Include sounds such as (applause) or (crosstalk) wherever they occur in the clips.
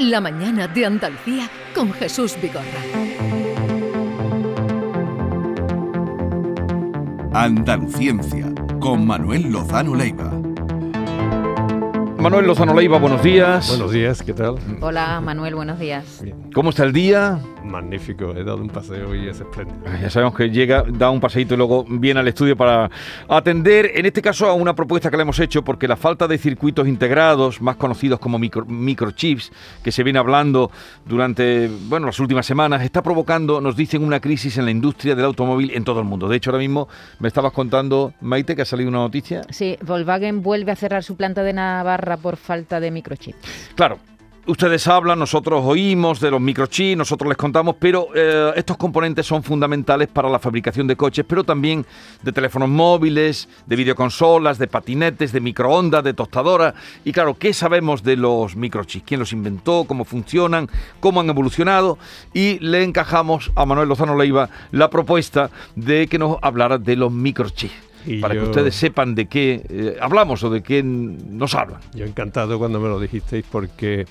La mañana de Andalucía con Jesús Vigorra. Andaluciencia con Manuel Lozano Leiva. Manuel Lozano Leiva, buenos días. Buenos días, ¿qué tal? Hola Manuel, buenos días. ¿Cómo está el día? Magnífico, he dado un paseo y es espléndido. Ah, Ya sabemos que llega, da un paseíto y luego viene al estudio para atender, en este caso, a una propuesta que le hemos hecho, porque la falta de circuitos integrados, más conocidos como micro- microchips, que se viene hablando durante bueno, las últimas semanas, está provocando, nos dicen, una crisis en la industria del automóvil en todo el mundo. De hecho, ahora mismo me estabas contando, Maite, que ha salido una noticia. Sí, Volkswagen vuelve a cerrar su planta de Navarra por falta de microchip. Claro. Ustedes hablan, nosotros oímos de los microchips, nosotros les contamos, pero eh, estos componentes son fundamentales para la fabricación de coches, pero también de teléfonos móviles, de videoconsolas, de patinetes, de microondas, de tostadoras. Y claro, ¿qué sabemos de los microchips? ¿Quién los inventó? ¿Cómo funcionan? ¿Cómo han evolucionado? Y le encajamos a Manuel Lozano Leiva la propuesta de que nos hablara de los microchips. Y para que ustedes sepan de qué eh, hablamos o de qué nos hablan. Yo encantado cuando me lo dijisteis porque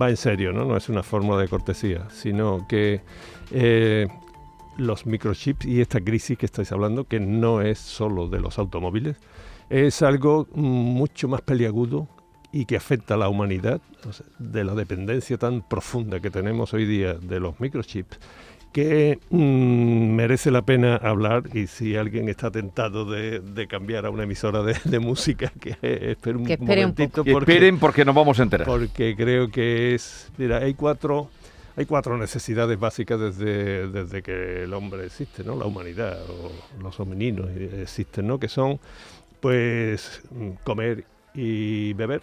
va en serio, ¿no? No es una fórmula de cortesía, sino que eh, los microchips y esta crisis que estáis hablando, que no es solo de los automóviles, es algo mucho más peliagudo y que afecta a la humanidad, o sea, de la dependencia tan profunda que tenemos hoy día de los microchips, que mm, merece la pena hablar y si alguien está tentado de, de cambiar a una emisora de, de música, (laughs) que espere un Que espere un momentito Que porque, esperen porque nos vamos a enterar. porque creo que es, mira, hay cuatro, hay cuatro necesidades básicas desde, desde que el hombre existe, ¿no? La humanidad o los homininos existen, ¿no? Que son, pues, comer y beber,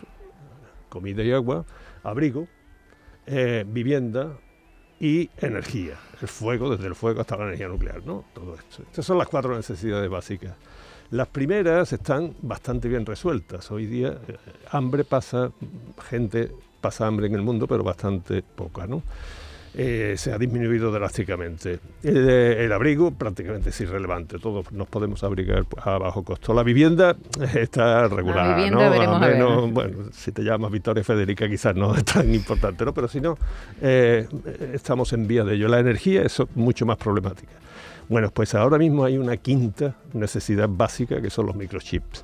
comida y agua, abrigo, eh, vivienda y energía. El fuego, desde el fuego hasta la energía nuclear, ¿no? Todo esto. Estas son las cuatro necesidades básicas. Las primeras están bastante bien resueltas. Hoy día eh, hambre pasa, gente pasa hambre en el mundo, pero bastante poca, ¿no? Eh, se ha disminuido drásticamente. El, eh, el abrigo prácticamente es irrelevante, todos nos podemos abrigar a bajo costo. La vivienda (laughs) está regular, vivienda ¿no? veremos A a ver. menos- bueno, si te llamas Victoria Federica quizás no es tan importante, ¿no? Pero si no, eh, estamos en vía de ello. La energía es mucho más problemática. Bueno, pues ahora mismo hay una quinta necesidad básica que son los microchips.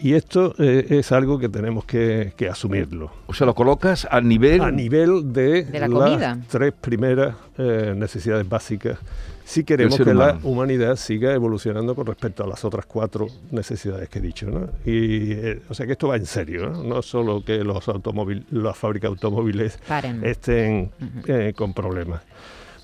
Y esto eh, es algo que tenemos que, que asumirlo. O sea, lo colocas a nivel... A nivel de, De la las comida. tres primeras eh, necesidades básicas, si queremos que la humanidad siga evolucionando con respecto a las otras cuatro necesidades que he dicho. ¿no? Y, eh, o sea que esto va en serio, no, no solo que los automóviles, las fábricas de automóviles Paren. estén eh, con problemas.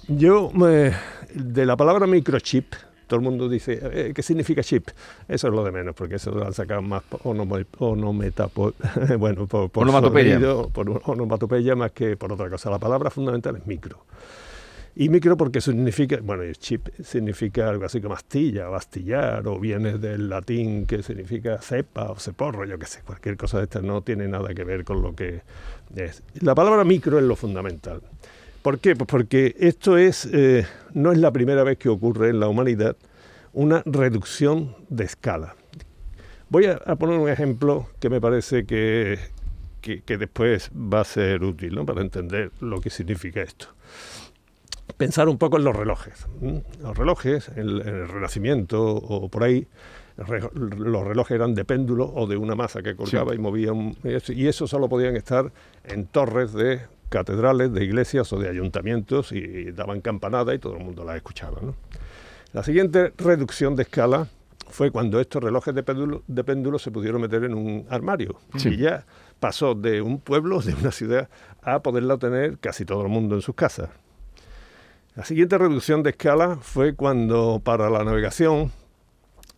Yo, eh, de la palabra microchip, todo el mundo dice, eh, ¿qué significa chip? Eso es lo de menos, porque eso lo han sacado más onometa- por- (laughs) bueno, por, por Onomatopeya. sonido, por onomatopeya más que por otra cosa. La palabra fundamental es micro. Y micro porque significa, bueno, el chip significa algo así como astilla o astillar, o viene del latín que significa cepa o ceporro, yo qué sé, cualquier cosa de esta no tiene nada que ver con lo que es. La palabra micro es lo fundamental. ¿Por qué? Pues porque esto es, eh, no es la primera vez que ocurre en la humanidad una reducción de escala. Voy a, a poner un ejemplo que me parece que, que- que después va a ser útil ¿no? para entender lo que significa esto. Pensar un poco en los relojes. Los relojes, en, el- en el Renacimiento o por ahí, re- los relojes eran de péndulo o de una masa que colgaba Sí. y movía un- y eso solo podían estar en torres de catedrales, de iglesias o de ayuntamientos y daban campanada y todo el mundo las escuchaba. ¿no? La siguiente reducción de escala fue cuando estos relojes de péndulo, de péndulo se pudieron meter en un armario Sí. y ya pasó de un pueblo, de una ciudad, a poderla tener casi todo el mundo en sus casas. La siguiente reducción de escala fue cuando para la navegación,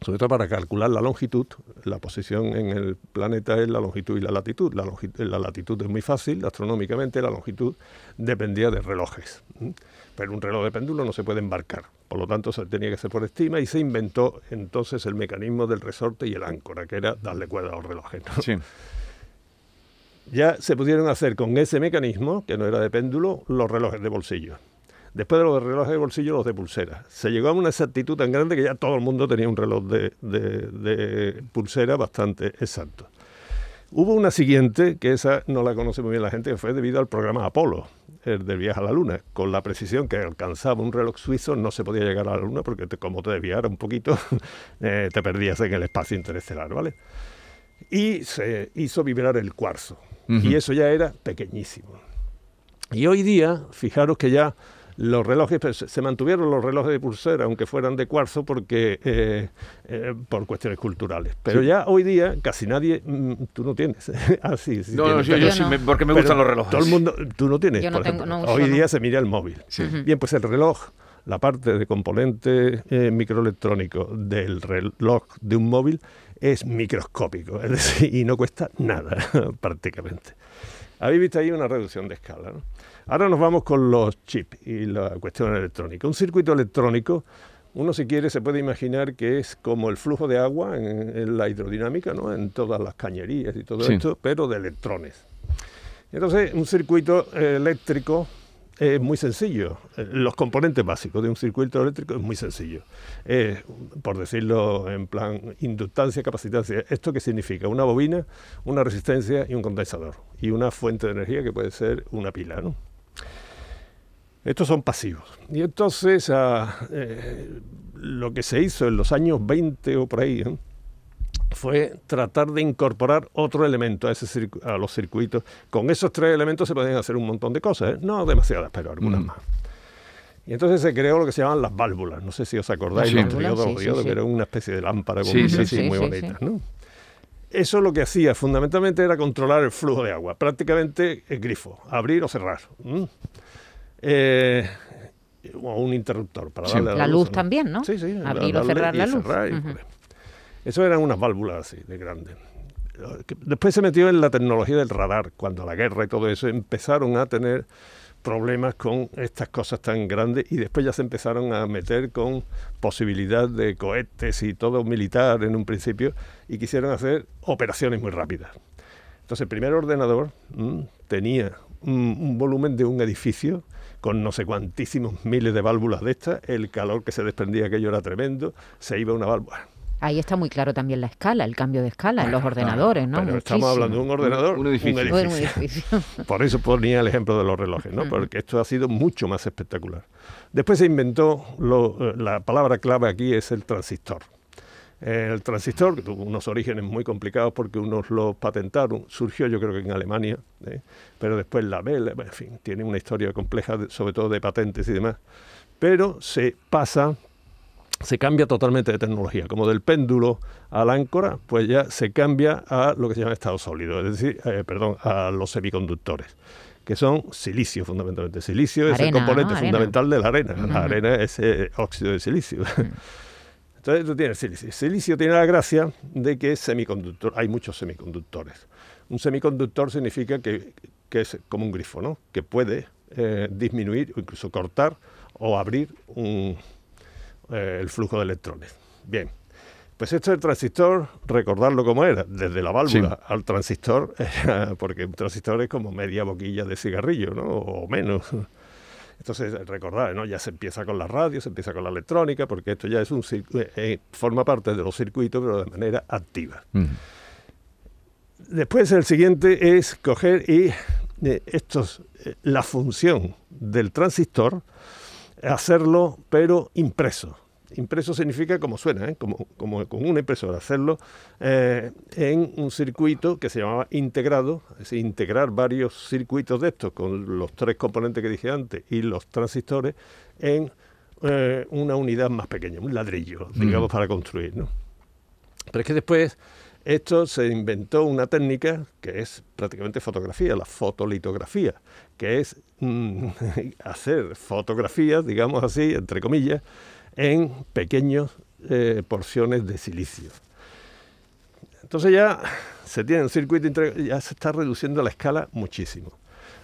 sobre todo para calcular la longitud, la posición en el planeta es la longitud y la latitud. La, longi- la latitud es muy fácil, astronómicamente la longitud dependía de relojes. Pero un reloj de péndulo no se puede embarcar, por lo tanto se tenía que hacer por estima y se inventó entonces el mecanismo del resorte y el áncora, que era darle cuerda a los relojes. ¿no? Sí. Ya se pudieron hacer con ese mecanismo, que no era de péndulo, los relojes de bolsillo. Después de los relojes de bolsillo, los de pulsera. Se llegó a una exactitud tan grande que ya todo el mundo tenía un reloj de, de- de pulsera bastante exacto. Hubo una siguiente, que esa no la conoce muy bien la gente, que fue debido al programa Apolo, el del viaje a la Luna. Con la precisión que alcanzaba un reloj suizo, no se podía llegar a la Luna porque te- como te desviara un poquito, (laughs) eh, te perdías en el espacio interestelar, ¿vale? Y se hizo vibrar el cuarzo. Y eso ya era pequeñísimo. Y hoy día, fijaros que ya los relojes, pues, se mantuvieron los relojes de pulsera, aunque fueran de cuarzo, porque eh, eh, por cuestiones culturales. Pero Sí. ya hoy día casi nadie, mm, tú no tienes. (laughs) ah, sí, sí No, no, yo, pero- yo Yo sí, no. me- porque me pero gustan los relojes. Todo el mundo, tú no tienes, Yo no por tengo- ejemplo. no uso, Hoy día no. se mira el móvil. Sí. Bien, pues el reloj, la parte de componente eh, microelectrónico del reloj de un móvil es microscópico, (laughs) es decir, y no cuesta nada (laughs) prácticamente. Habéis visto ahí una reducción de escala. ¿no? Ahora nos vamos con los chips y la cuestión electrónica. Un circuito electrónico, uno si quiere se puede imaginar que es como el flujo de agua en, en la hidrodinámica, ¿no? en todas las cañerías y todo Sí. esto, pero de electrones. Entonces, un circuito eléctrico es muy sencillo. Eh, Los componentes básicos de un circuito eléctrico es muy sencillo. Por decirlo en plan inductancia, capacitancia. ¿Esto qué significa? Una bobina, una resistencia y un condensador. Y una fuente de energía que puede ser una pila. Estos son pasivos. Y entonces ah, eh, lo que se hizo en los años 20 o por ahí, ¿eh? Fue tratar de incorporar otro elemento a, ese a los circuitos. Con esos tres elementos se podían hacer un montón de cosas, ¿eh? no demasiadas, pero algunas Mm. más. Y entonces se creó lo que se llaman las válvulas. No sé si os acordáis, Sí. los diodos, sí, los sí, diodos, sí. que era una especie de lámpara con así sí, muy. ¿no? Eso lo que hacía fundamentalmente era controlar el flujo de agua, prácticamente el grifo, abrir o cerrar. Eh, o un interruptor para darle a La luz ¿no? también, ¿no? Sí, sí. Abrir o cerrar la luz. cerrar y. Eso eran unas válvulas así, de grandes. Después se metió en la tecnología del radar, cuando la guerra y todo eso empezaron a tener problemas con estas cosas tan grandes y después ya se empezaron a meter con posibilidad de cohetes y todo militar en un principio y quisieron hacer operaciones muy rápidas. Entonces el primer ordenador mm, tenía un, un volumen de un edificio con no sé cuantísimos miles de válvulas de estas, el calor que se desprendía aquello era tremendo, se iba una válvula. Ahí está muy claro también la escala, el cambio de escala en los ordenadores, ¿no? Pero estamos hablando de un ordenador, Un edificio. Un edificio. (laughs) Por eso ponía el ejemplo de los relojes, ¿no? Porque esto ha sido mucho más espectacular. Después se inventó, lo- la palabra clave aquí es el transistor. El transistor, que tuvo unos orígenes muy complicados porque unos lo patentaron, surgió yo creo que en Alemania, ¿eh? pero después la Bell, en fin, tiene una historia compleja, de- sobre todo de patentes y demás. Pero se pasa, se cambia totalmente de tecnología, como del péndulo a la áncora, pues ya se cambia a lo que se llama estado sólido, es decir, eh, perdón, a los semiconductores que son silicio fundamentalmente. Silicio es el componente fundamental de la arena. Ujú. La arena es eh, óxido de silicio. (laughs) Entonces tú tienes silicio. Silicio tiene la gracia de que es semiconductor. Hay muchos semiconductores. Un semiconductor significa que, que es como un grifo, ¿no? Que puede eh, disminuir o incluso cortar o abrir un, eh, el flujo de electrones. Bien. Pues esto del transistor, recordarlo como era, desde la válvula al transistor, (laughs) porque un transistor es como media boquilla de cigarrillo, ¿no? O menos. Entonces, recordad, ¿no? Ya se empieza con la radio, se empieza con la electrónica, porque esto ya es un eh, eh, forma parte de los circuitos, pero de manera activa. Mm. Después el siguiente es coger y eh, estos, eh, la función del transistor, hacerlo pero impreso. Impreso significa como suena, ¿eh? como, como con una impresora, hacerlo eh, en un circuito que se llamaba integrado, es decir, integrar varios circuitos de estos con los tres componentes que dije antes y los transistores en eh, una unidad más pequeña, un ladrillo, digamos, para construir. ¿no? Pero es que después esto se inventó una técnica que es prácticamente fotografía, la fotolitografía, que es (laughs) hacer fotografías, digamos así, entre comillas, en pequeñas eh, porciones de silicio. Entonces ya se tiene un circuito, ya se está reduciendo la escala muchísimo.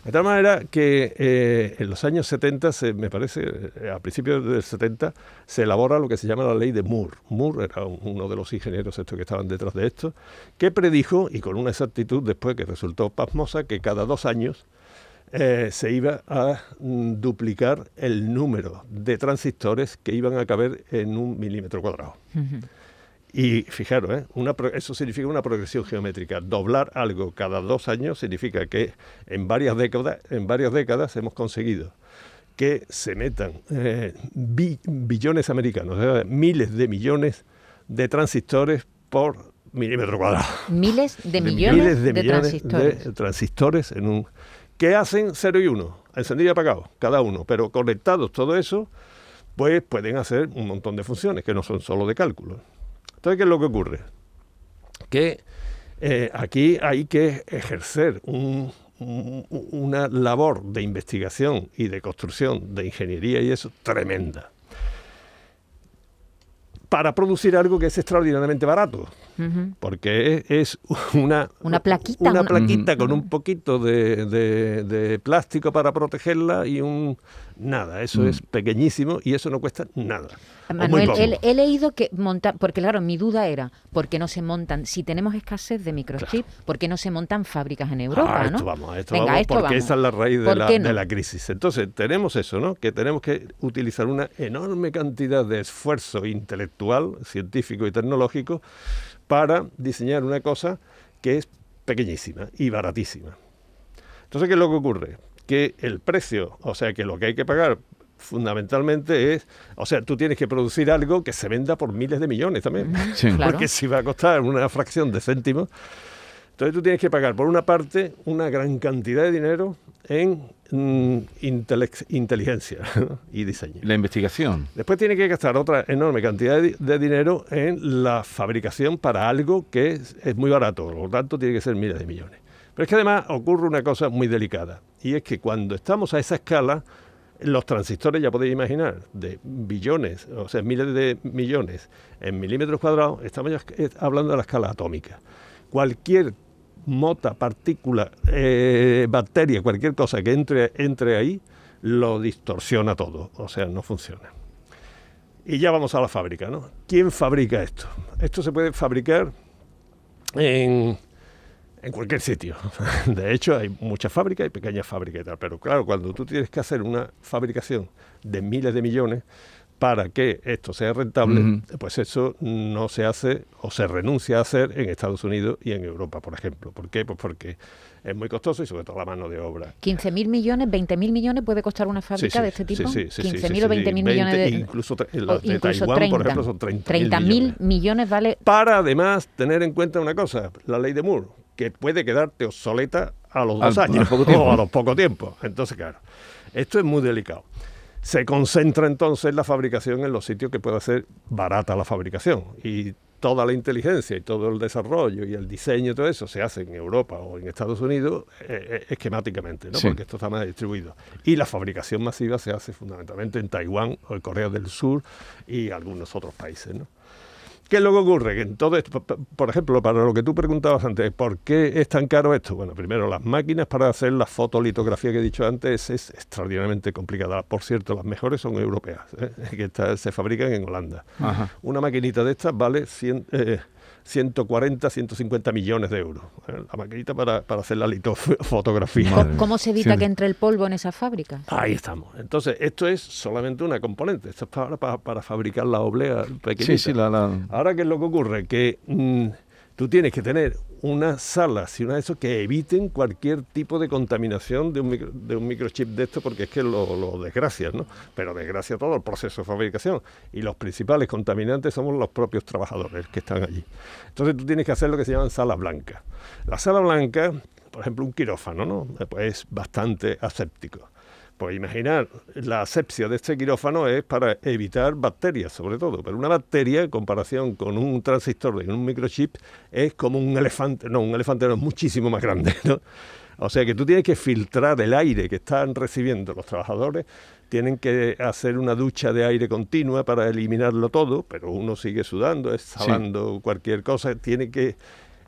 De tal manera que eh, en los años 70, se, me parece, eh, a principios del 70, se elabora lo que se llama la ley de Moore. Moore era un- uno de los ingenieros estos que estaban detrás de esto, que predijo, y con una exactitud después que resultó pasmosa, que cada dos años eh, se iba a mm, duplicar el número de transistores que iban a caber en un milímetro cuadrado. Y fijaros, ¿eh? una eso significa una progresión geométrica. Doblar algo cada dos años significa que en varias décadas, en varias décadas hemos conseguido que se metan eh, bi- billones americanos, sea, miles de millones de transistores por milímetro cuadrado. Miles de (laughs) De millones, de, transistores. de transistores en un que hacen 0 y 1, encendido y apagado, cada uno, pero conectados todo eso, pues pueden hacer un montón de funciones que no son solo de cálculo. Entonces, ¿qué es lo que ocurre? Que eh, aquí hay que ejercer un- una labor de investigación y de construcción de ingeniería y eso tremenda para producir algo que es extraordinariamente barato. Porque es, una, Una plaquita, una una- plaquita con un poquito de, de- de plástico para protegerla y un nada, eso es pequeñísimo y eso no cuesta nada. Manuel, he, he leído que montar, porque claro, mi duda era, ¿por qué no se montan, si tenemos escasez de microchip, ¿por qué no se montan fábricas en Europa? Ah, ¿no? esto vamos, a esto Venga, vamos, esto porque vamos. esa es la raíz de ¿Por la, no? de la crisis. Entonces, tenemos eso, ¿no? Que tenemos que utilizar una enorme cantidad de esfuerzo intelectual, científico y tecnológico para diseñar una cosa que es pequeñísima y baratísima. Entonces, ¿qué es lo que ocurre? Que el precio, o sea, que lo que hay que pagar fundamentalmente es, o sea, tú tienes que producir algo que se venda por miles de millones también. Sí. Claro. Porque si va a costar una fracción de céntimos, entonces tú tienes que pagar por una parte una gran cantidad de dinero en mm, inteligencia ¿no? y diseño. La investigación. Después tiene que gastar otra enorme cantidad de dinero en la fabricación para algo que es, es muy barato, por lo tanto tiene que ser miles de millones. Pero es que además ocurre una cosa muy delicada, y es que cuando estamos a esa escala, los transistores, ya podéis imaginar, de billones, o sea, miles de millones en milímetros cuadrados, estamos ya hablando de la escala atómica. Cualquier mota, partícula, eh, bacteria, cualquier cosa que entre, entre ahí, lo distorsiona todo, o sea, no funciona. Y ya vamos a la fábrica, ¿no? ¿Quién fabrica esto? Esto se puede fabricar en, en cualquier sitio. (laughs) De hecho, hay muchas fábricas y pequeñas fábricas y tal. Pero claro, cuando tú tienes que hacer una fabricación de miles de millones para que esto sea rentable, pues eso no se hace o se renuncia a hacer en Estados Unidos y en Europa, por ejemplo. ¿Por qué? Pues porque es muy costoso y sobre todo la mano de obra 15.000 millones, 20.000 millones puede costar una fábrica sí, de este tipo. sí, sí, sí, 15.000 sí, o sí, 20.000 millones 20, de. incluso o las de incluso Taiwán, por 30. ejemplo, son 30.000 30.000 millones. millones vale. Para además tener en cuenta una cosa, la ley de Moore, que puede quedarte obsoleta a los dos Al- años al poco (laughs) tiempo. o a los poco tiempo. Entonces, claro, esto es muy delicado. Se concentra entonces la fabricación en los sitios que pueda ser barata la fabricación y toda la inteligencia y todo el desarrollo y el diseño y todo eso se hace en Europa o en Estados Unidos eh, eh, esquemáticamente, ¿no? Sí. porque esto está más distribuido. Y la fabricación masiva se hace fundamentalmente en Taiwán o en Corea del Sur y algunos otros países. ¿no? ¿Qué es lo que ocurre? Que en todo esto, por ejemplo, para lo que tú preguntabas antes, ¿por qué es tan caro esto? Bueno, primero, las máquinas para hacer la fotolitografía que he dicho antes es extraordinariamente complicada. Por cierto, las mejores son europeas, ¿eh? (laughs) que está- se fabrican en Holanda. Ajá. Una maquinita de estas vale 100, eh, 140, 150 millones de euros. ¿eh? La maquinita para, para hacer la litofotografía. ¿Cómo se evita Sí. que entre el polvo en esas fábricas? Ahí estamos. Entonces, esto es solamente una componente. Esto es para, para, para fabricar la oblea pequeñita. Sí, sí, la, la- Ahora, ¿qué es lo que ocurre? Que mm, tú tienes que tener unas salas y una de esos que eviten cualquier tipo de contaminación de un, micro- de un microchip de esto, porque es que lo, lo desgracias, ¿no? Pero desgracia todo el proceso de fabricación. Y los principales contaminantes somos los propios trabajadores que están allí. Entonces, tú tienes que hacer lo que se llaman salas blancas. La sala blanca, por ejemplo, un quirófano, ¿no? Pues es bastante aséptico. Pues imaginar, la asepsia de este quirófano es para evitar bacterias, sobre todo. Pero una bacteria, en comparación con un transistor de un microchip, es como un elefante. No, un elefante no, es muchísimo más grande, (laughs) ¿no? O sea que tú tienes que filtrar el aire que están recibiendo los trabajadores, tienen que hacer una ducha de aire continua para eliminarlo todo, pero uno sigue sudando, exhalando cualquier cosa, tiene que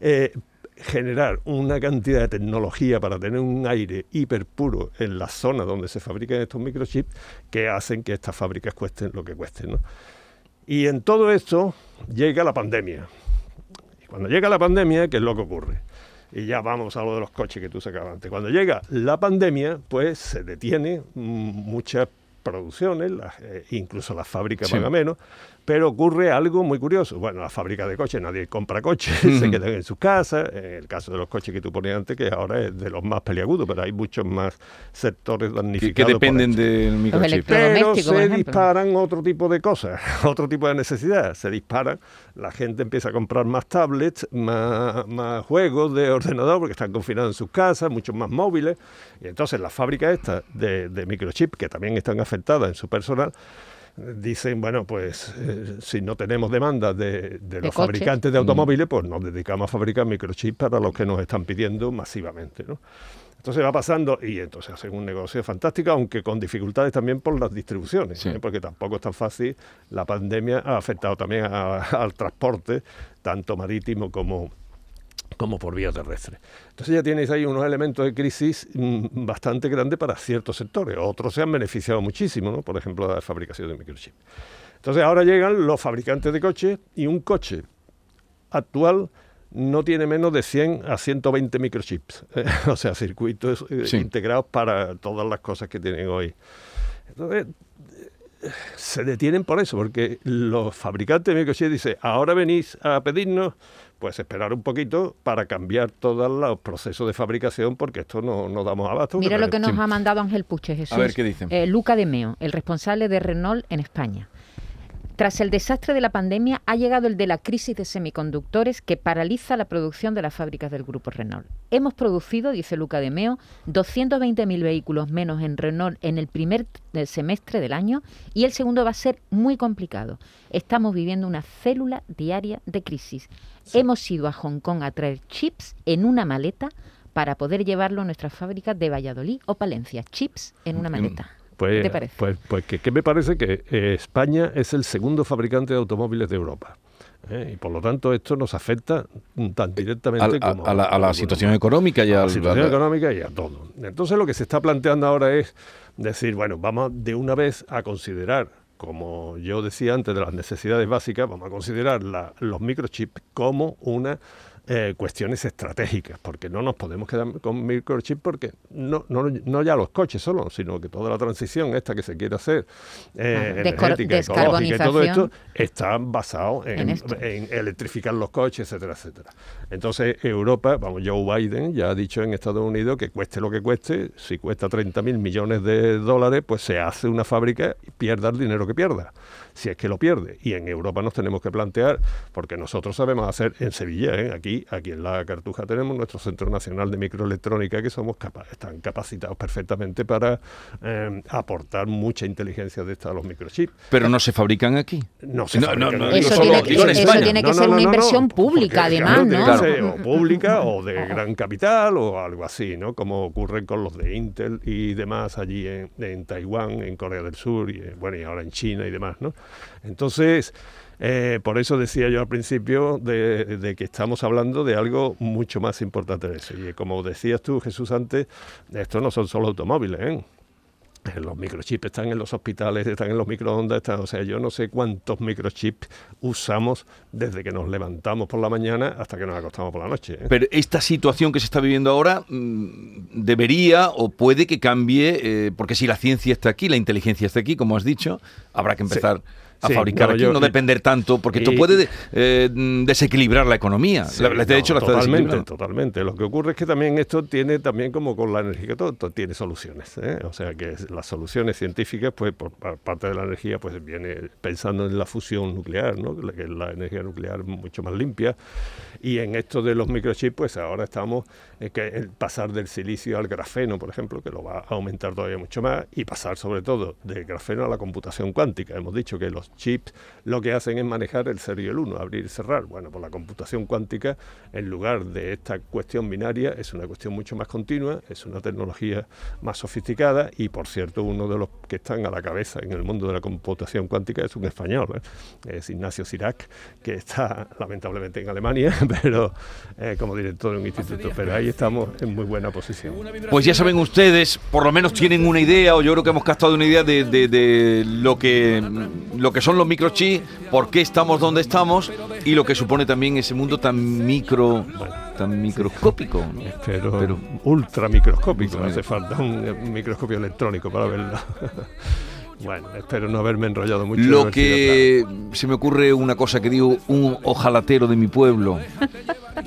eh, generar una cantidad de tecnología para tener un aire hiper puro en la zona donde se fabrican estos microchips que hacen que estas fábricas cuesten lo que cuesten. Y en todo esto llega la pandemia. Y cuando llega la pandemia, ¿qué es lo que ocurre? Y ya vamos a lo de los coches que tú sacabas antes. Cuando llega la pandemia, pues se detiene muchas producciones, las, eh, incluso las fábricas Sí. pagan menos, pero ocurre algo muy curioso. Bueno, las fábricas de coches, nadie compra coches, (laughs) se quedan en sus casas. En el caso de los coches que tú ponías antes, que ahora es de los más peliagudos, pero hay muchos más sectores Que, damnificados. que por dependen del microchip. Pero se disparan otro tipo de cosas, (laughs) otro tipo de necesidades. Se disparan, la gente empieza a comprar más tablets, más, juegos de ordenador, porque están confinados en sus casas, muchos más móviles. Y entonces las fábricas estas de, de microchip, que también están afectadas en su personal, dicen, bueno, pues eh, si no tenemos demanda de, de los fabricantes de automóviles, pues nos dedicamos a fabricar microchips para los que nos están pidiendo masivamente, ¿no? Entonces va pasando y entonces hacen un negocio fantástico, aunque con dificultades también por las distribuciones, Sí. ¿eh? porque tampoco es tan fácil. La pandemia ha afectado también a- al transporte, tanto marítimo como, como por vía terrestre. Entonces ya tienes ahí unos elementos de crisis mm, bastante grandes para ciertos sectores. Otros se han beneficiado muchísimo, ¿no? por ejemplo, la fabricación de microchips. Entonces ahora llegan los fabricantes de coches y un coche actual no tiene menos de 100 a 120 microchips, (laughs) eh, o sea, circuitos eh, Sí. integrados para todas las cosas que tienen hoy. Entonces, se detienen por eso, porque los fabricantes de microchips dicen, ahora venís a pedirnos, pues esperar un poquito para cambiar todos los procesos de fabricación, porque esto no, no damos abasto. Mira lo que nos Sí. ha mandado Ángel Puche, Jesús. ver, ¿qué dice? Eh, Luca de Meo, el responsable de Renault en España. Tras el desastre de la pandemia, ha llegado el de la crisis de semiconductores que paraliza la producción de las fábricas del grupo Renault. Hemos producido, dice Luca de Meo, 220.000 vehículos menos en Renault en el primer eh, semestre del año y el segundo va a ser muy complicado. Estamos viviendo una célula diaria de crisis. Hemos ido a Hong Kong a traer chips en una maleta para poder llevarlo a nuestras fábricas de Valladolid o Palencia. Chips en una maleta. Pues, ¿Qué te parece? Pues, pues que, que me parece que eh, España es el segundo fabricante de automóviles de Europa. ¿eh? Y por lo tanto esto nos afecta tan directamente a, como a la, a la como- situación económica y a la situación económica y a todo. Entonces lo que se está planteando ahora es decir, bueno, vamos de una vez a considerar, como yo decía antes de las necesidades básicas, vamos a considerar la- los microchips como una eh, cuestiones estratégicas, porque no nos podemos quedar con microchips porque no, no, no ya los coches solo, sino que toda la transición esta que se quiere hacer, eh, energética, ecológica y todo esto, está basado en, en electrificar los coches, etcétera, etcétera. Entonces, Europa, vamos, Joe Biden ya ha dicho en Estados Unidos que cueste lo que cueste, si cuesta 30 mil millones de dólares, pues se hace una fábrica y pierda el dinero que pierda, si es que lo pierde. Y en Europa nos tenemos que plantear, porque nosotros sabemos hacer en Sevilla, ¿eh? aquí, aquí en la Cartuja tenemos nuestro Centro Nacional de Microelectrónica, que somos capa- están capacitados perfectamente para eh, aportar mucha inteligencia de esta a los microchips. Pero no se fabrican aquí. No se No, fabrican no, no, Eso solo- tiene que- digo en eso España. tiene que ser una inversión pública, además, claro, ¿no? ser Mm, o pública o de (laughs) gran capital o algo así, ¿no? Como ocurre con los de Intel y demás allí en, en Taiwán, en Corea del Sur y bueno y ahora en China y demás, ¿no? Entonces eh, por eso decía yo al principio de, de que estamos hablando de algo mucho más importante de eso. Y como decías tú, Jesús, antes, esto no son solo automóviles, ¿eh? (laughs) Los microchips están en los hospitales, están en los microondas, están, o sea, yo no sé cuántos microchips usamos desde que nos levantamos por la mañana hasta que nos acostamos por la noche. ¿eh? Pero esta situación que se está viviendo ahora mm, debería o puede que cambie, eh, porque si la ciencia está aquí, la inteligencia está aquí, como has dicho, habrá que empezar a Sí, fabricar no, aquí, yo- no depender tanto, porque esto puede eh, desequilibrar la economía. Sí, La- de no, hecho, la totalmente, totalmente. Lo que ocurre es que también esto tiene, también como con la energía, todo, todo tiene soluciones. ¿eh? O sea que las soluciones científicas, pues por par- parte de la energía, pues viene pensando en la fusión nuclear, ¿no? Que es la energía nuclear mucho más limpia. Y en esto de los microchips, pues ahora estamos en que el pasar del silicio al grafeno, por ejemplo, que lo va a aumentar todavía mucho más, y pasar sobre todo del grafeno a la computación cuántica. Hemos dicho que los chips lo que hacen es manejar el 0 y el 1, abrir y cerrar. Bueno, pues la computación cuántica, en lugar de esta cuestión binaria, es una cuestión mucho más continua, es una tecnología más sofisticada y, por cierto, uno de los que están a la cabeza en el mundo de la computación cuántica es un español, ¿eh? es Ignacio Sirac, que está lamentablemente en Alemania, (laughs) pero eh, como director de un instituto. Pero ahí estamos en muy buena posición. Pues ya saben ustedes, por lo menos tienen una idea, o yo creo que hemos captado una idea de, de- de lo, que, lo que son los microchips, por qué estamos donde estamos y lo que supone también ese mundo tan micro, tan microscópico. ¿no? Pero, Pero- ultra microscópico, Ultra hace falta un, eh, microscopio electrónico para verlo. (laughs) Bueno, espero no haberme enrollado mucho. Lo que se me ocurre una cosa que digo, un ojalatero de mi pueblo.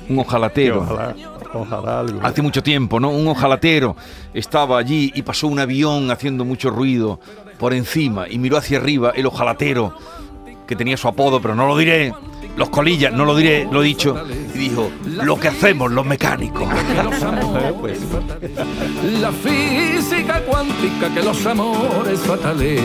Un ojalatero. Ojalá, ojalá algo. Hace mucho tiempo, ¿no? Un ojalatero estaba allí y pasó un avión haciendo mucho ruido por encima y miró hacia arriba el ojalatero, que tenía su apodo, pero no lo diré. Los colillas, no lo diré, lo he dicho. Y dijo, lo que hacemos los mecánicos. (laughs) (laughs) Pues, La física cuántica que los amores fatales.